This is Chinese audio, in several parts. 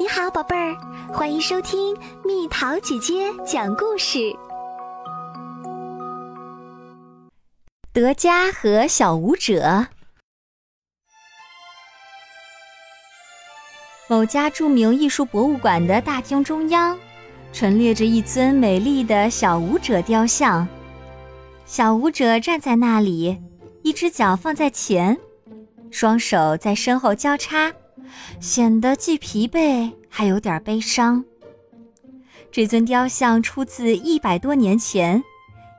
你好，宝贝儿，欢迎收听蜜桃姐姐讲故事。德加和小舞者。某家著名艺术博物馆的大厅中央，陈列着一尊美丽的小舞者雕像。小舞者站在那里，一只脚放在前，双手在身后交叉。显得既疲惫还有点悲伤。这尊雕像出自一百多年前，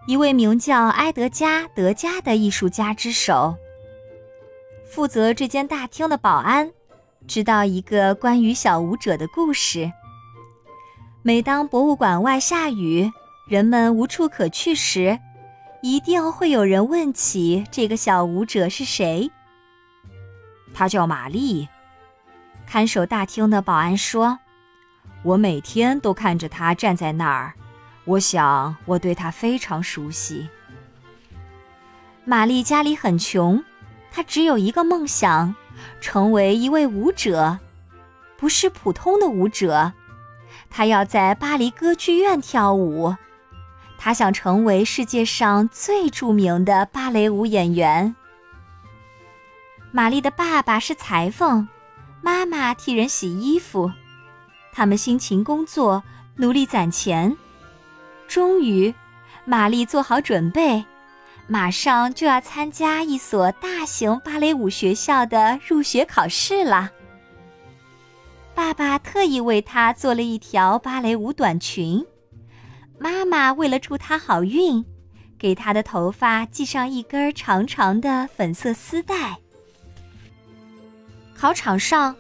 一位名叫埃德加·德加的艺术家之手。负责这间大厅的保安知道一个关于小舞者的故事。每当博物馆外下雨，人们无处可去时，一定会有人问起这个小舞者是谁。他叫玛丽。看守大厅的保安说：“我每天都看着他站在那儿，我想我对他非常熟悉。”玛丽家里很穷，她只有一个梦想，成为一位舞者，不是普通的舞者。她要在巴黎歌剧院跳舞，她想成为世界上最著名的芭蕾舞演员。玛丽的爸爸是裁缝。妈妈替人洗衣服，他们辛勤工作，努力攒钱。终于，玛丽做好准备，马上就要参加一所大型芭蕾舞学校的入学考试了。爸爸特意为她做了一条芭蕾舞短裙，妈妈为了祝她好运，给她的头发系上一根长长的粉色丝带。考场上，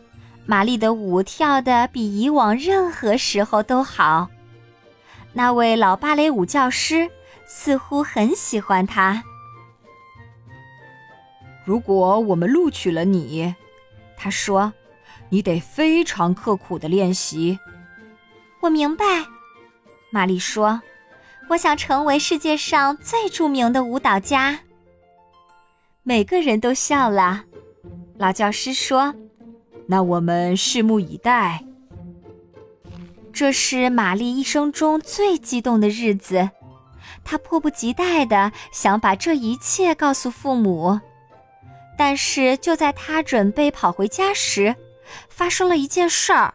玛丽的舞跳得比以往任何时候都好。那位老芭蕾舞教师似乎很喜欢她。如果我们录取了你，他说，你得非常刻苦的练习。我明白，玛丽说，我想成为世界上最著名的舞蹈家。每个人都笑了。老教师说：“那我们拭目以待。”这是玛丽一生中最激动的日子，她迫不及待地想把这一切告诉父母。但是就在她准备跑回家时，发生了一件事儿，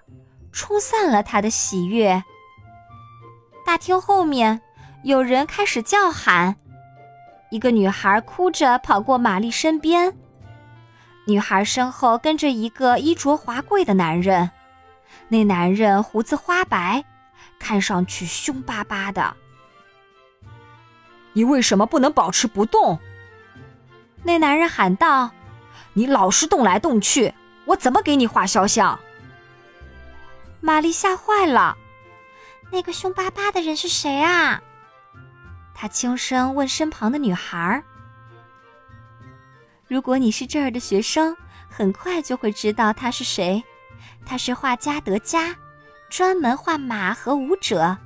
冲散了她的喜悦。大厅后面有人开始叫喊，一个女孩哭着跑过玛丽身边。女孩身后跟着一个衣着华贵的男人，那男人胡子花白，看上去凶巴巴的。你为什么不能保持不动？那男人喊道：“你老是动来动去，我怎么给你画肖像？”玛丽吓坏了，那个凶巴巴的人是谁啊？她轻声问身旁的女孩。如果你是这儿的学生，很快就会知道他是谁。他是画家德加，专门画马和舞者。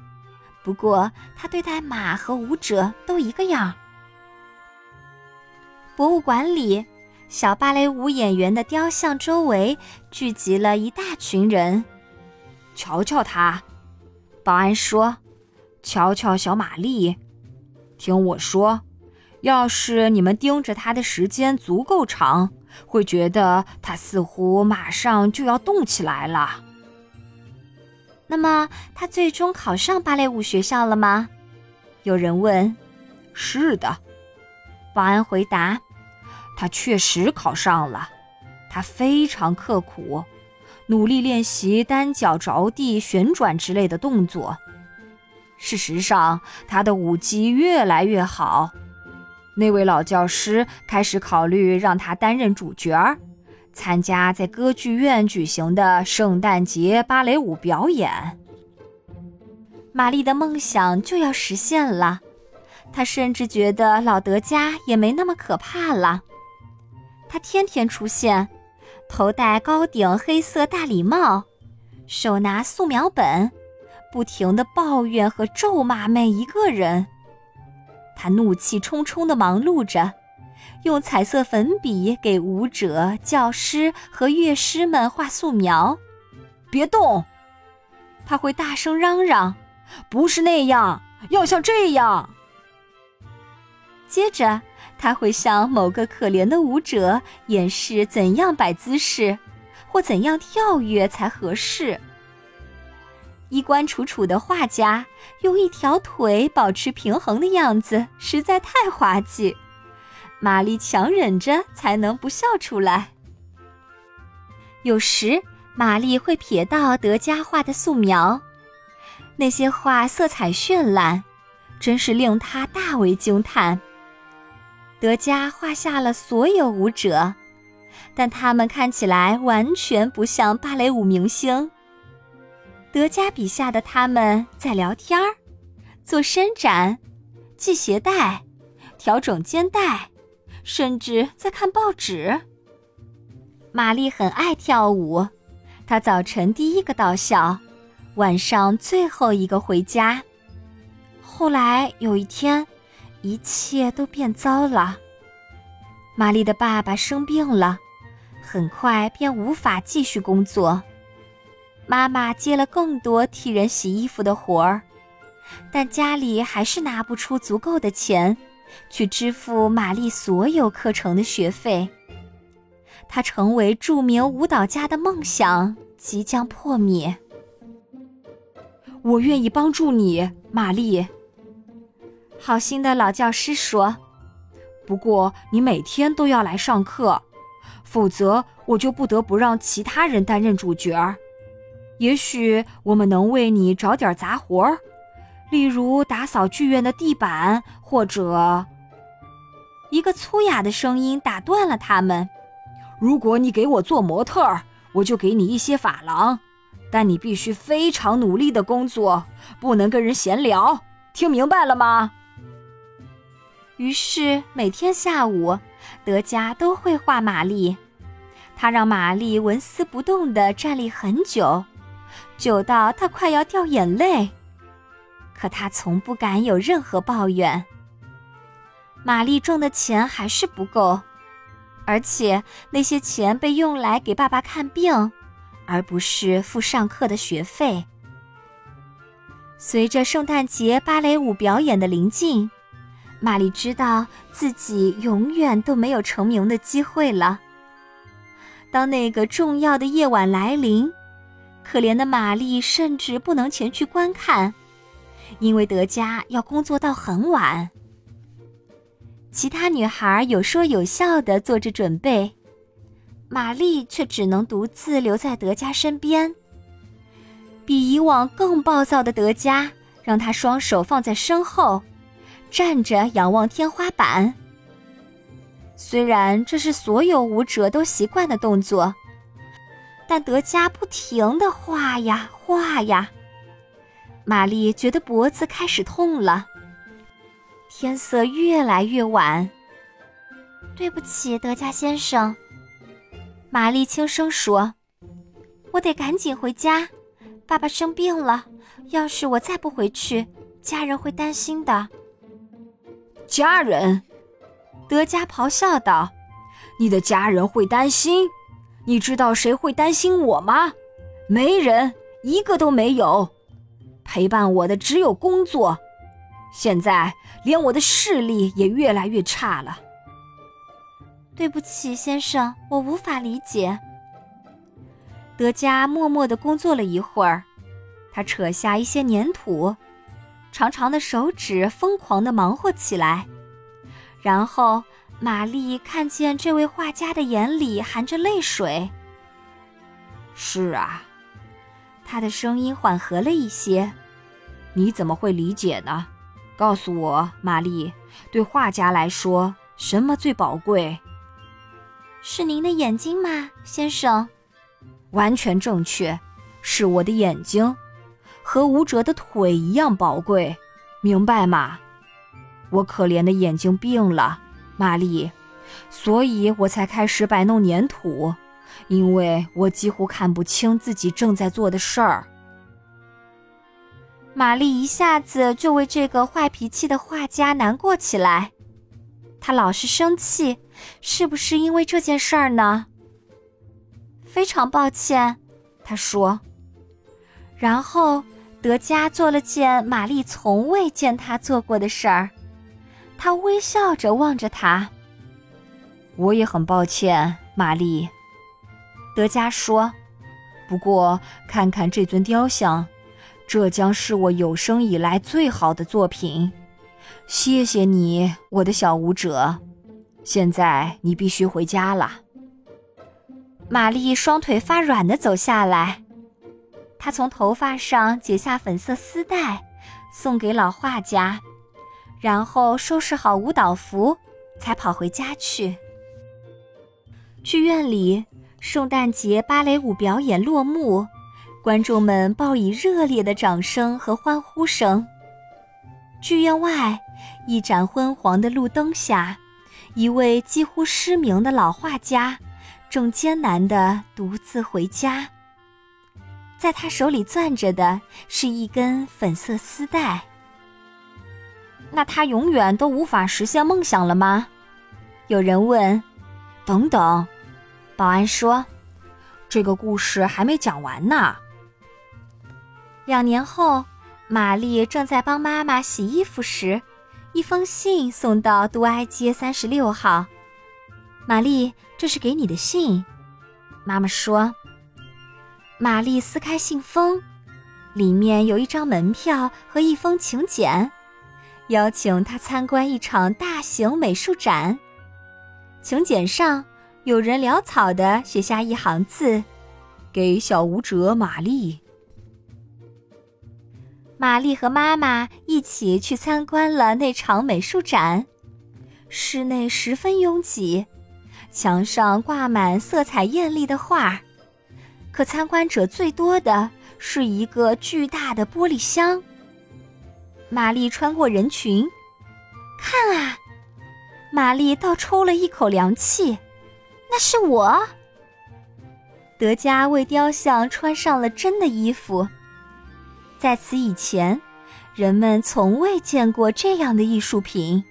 不过他对待马和舞者都一个样。博物馆里，小芭蕾舞演员的雕像周围聚集了一大群人。瞧瞧他，保安说：“瞧瞧小玛丽，听我说。”要是你们盯着他的时间足够长，会觉得他似乎马上就要动起来了。那么，他最终考上芭蕾舞学校了吗？有人问。是的，保安回答。他确实考上了。他非常刻苦，努力练习单脚着地、旋转之类的动作。事实上，他的舞技越来越好。那位老教师开始考虑让他担任主角儿，参加在歌剧院举行的圣诞节芭蕾舞表演。玛丽的梦想就要实现了，她甚至觉得老德加也没那么可怕了。他天天出现，头戴高顶黑色大礼帽，手拿素描本，不停地抱怨和咒骂每一个人。他怒气冲冲地忙碌着，用彩色粉笔给舞者、教师和乐师们画素描。别动！”他会大声嚷嚷：“不是那样，要像这样。”接着，他会向某个可怜的舞者演示怎样摆姿势，或怎样跳跃才合适。衣冠楚楚的画家用一条腿保持平衡的样子实在太滑稽，玛丽强忍着才能不笑出来。有时，玛丽会瞥到德加画的素描，那些画色彩绚烂，真是令她大为惊叹。德加画下了所有舞者，但他们看起来完全不像芭蕾舞明星。德加笔下的他们在聊天儿，做伸展、系鞋带、调整肩带，甚至在看报纸。玛丽很爱跳舞，她早晨第一个到校，晚上最后一个回家。后来有一天，一切都变糟了。玛丽的爸爸生病了，很快便无法继续工作。妈妈接了更多替人洗衣服的活儿，但家里还是拿不出足够的钱，去支付玛丽所有课程的学费。她成为著名舞蹈家的梦想即将破灭。我愿意帮助你，玛丽。好心的老教师说：“不过你每天都要来上课，否则我就不得不让其他人担任主角。”也许我们能为你找点杂活儿，例如打扫剧院的地板，或者……一个粗哑的声音打断了他们。如果你给我做模特，我就给你一些发廊，但你必须非常努力的工作，不能跟人闲聊。听明白了吗？于是每天下午，德加都会画玛丽，他让玛丽纹丝不动地站立很久。久到他快要掉眼泪，可他从不敢有任何抱怨。玛丽挣的钱还是不够，而且那些钱被用来给爸爸看病，而不是付上课的学费。随着圣诞节芭蕾舞表演的临近，玛丽知道自己永远都没有成名的机会了。当那个重要的夜晚来临。可怜的玛丽甚至不能前去观看，因为德加要工作到很晚。其他女孩有说有笑的做着准备，玛丽却只能独自留在德加身边。比以往更暴躁的德加让她双手放在身后，站着仰望天花板。虽然这是所有舞者都习惯的动作。但德加不停的画呀画呀，玛丽觉得脖子开始痛了。天色越来越晚。对不起，德加先生，玛丽轻声说：“我得赶紧回家，爸爸生病了。要是我再不回去，家人会担心的。”家人，德加咆哮道：“你的家人会担心？”你知道谁会担心我吗？没人，一个都没有。陪伴我的只有工作。现在连我的视力也越来越差了。对不起，先生，我无法理解。德加默默地工作了一会儿，他扯下一些粘土，长长的手指疯狂地忙活起来，然后。玛丽看见这位画家的眼里含着泪水。是啊，他的声音缓和了一些。你怎么会理解呢？告诉我，玛丽，对画家来说，什么最宝贵？是您的眼睛吗，先生？完全正确，是我的眼睛，和舞者的腿一样宝贵，明白吗？我可怜的眼睛病了。玛丽，所以我才开始摆弄粘土，因为我几乎看不清自己正在做的事儿。玛丽一下子就为这个坏脾气的画家难过起来。他老是生气，是不是因为这件事儿呢？非常抱歉，他说：“然后德加做了件玛丽从未见他做过的事儿，他微笑着望着他。我也很抱歉，玛丽。德加说：“不过看看这尊雕像，这将是我有生以来最好的作品。谢谢你，我的小舞者。现在你必须回家了。”玛丽双腿发软的走下来。她从头发上解下粉色丝带，送给老画家，然后收拾好舞蹈服，才跑回家去。剧院里，圣诞节芭蕾舞表演落幕，观众们报以热烈的掌声和欢呼声。剧院外，一盏昏黄的路灯下，一位几乎失明的老画家正艰难地独自回家。在他手里攥着的是一根粉色丝带。那他永远都无法实现梦想了吗？有人问。等等，保安说：“这个故事还没讲完呢。”两年后，玛丽正在帮妈妈洗衣服时，一封信送到杜埃街三十六号。玛丽，这是给你的信。妈妈说。玛丽撕开信封，里面有一张门票和一封请柬，邀请他参观一场大型美术展。请柬上有人潦草地写下一行字：“给小舞者玛丽。”玛丽和妈妈一起去参观了那场美术展，室内十分拥挤，墙上挂满色彩艳丽的画。可参观者最多的是一个巨大的玻璃箱。玛丽穿过人群，看啊！玛丽倒抽了一口凉气，那是我。德加为雕像穿上了真的衣服。在此以前，人们从未见过这样的艺术品。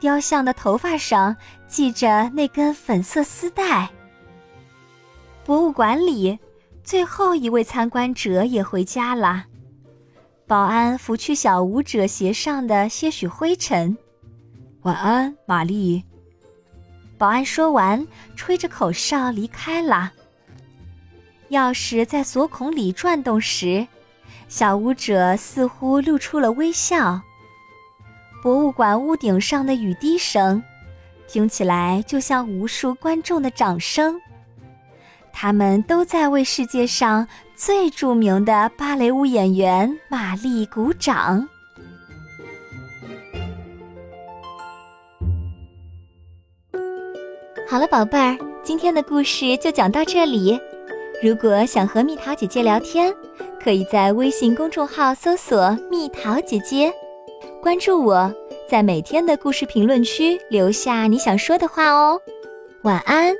雕像的头发上系着那根粉色丝带。博物馆里，最后一位参观者也回家了。保安拂去小舞者鞋上的些许灰尘。晚安，玛丽。保安说完，吹着口哨离开了。钥匙在锁孔里转动时，小舞者似乎露出了微笑。博物馆屋顶上的雨滴声，听起来就像无数观众的掌声。他们都在为世界上最著名的芭蕾舞演员玛丽鼓掌。好了，宝贝儿，今天的故事就讲到这里。如果想和蜜桃姐姐聊天，可以在微信公众号搜索“蜜桃姐姐”，关注我，在每天的故事评论区留下你想说的话哦。晚安。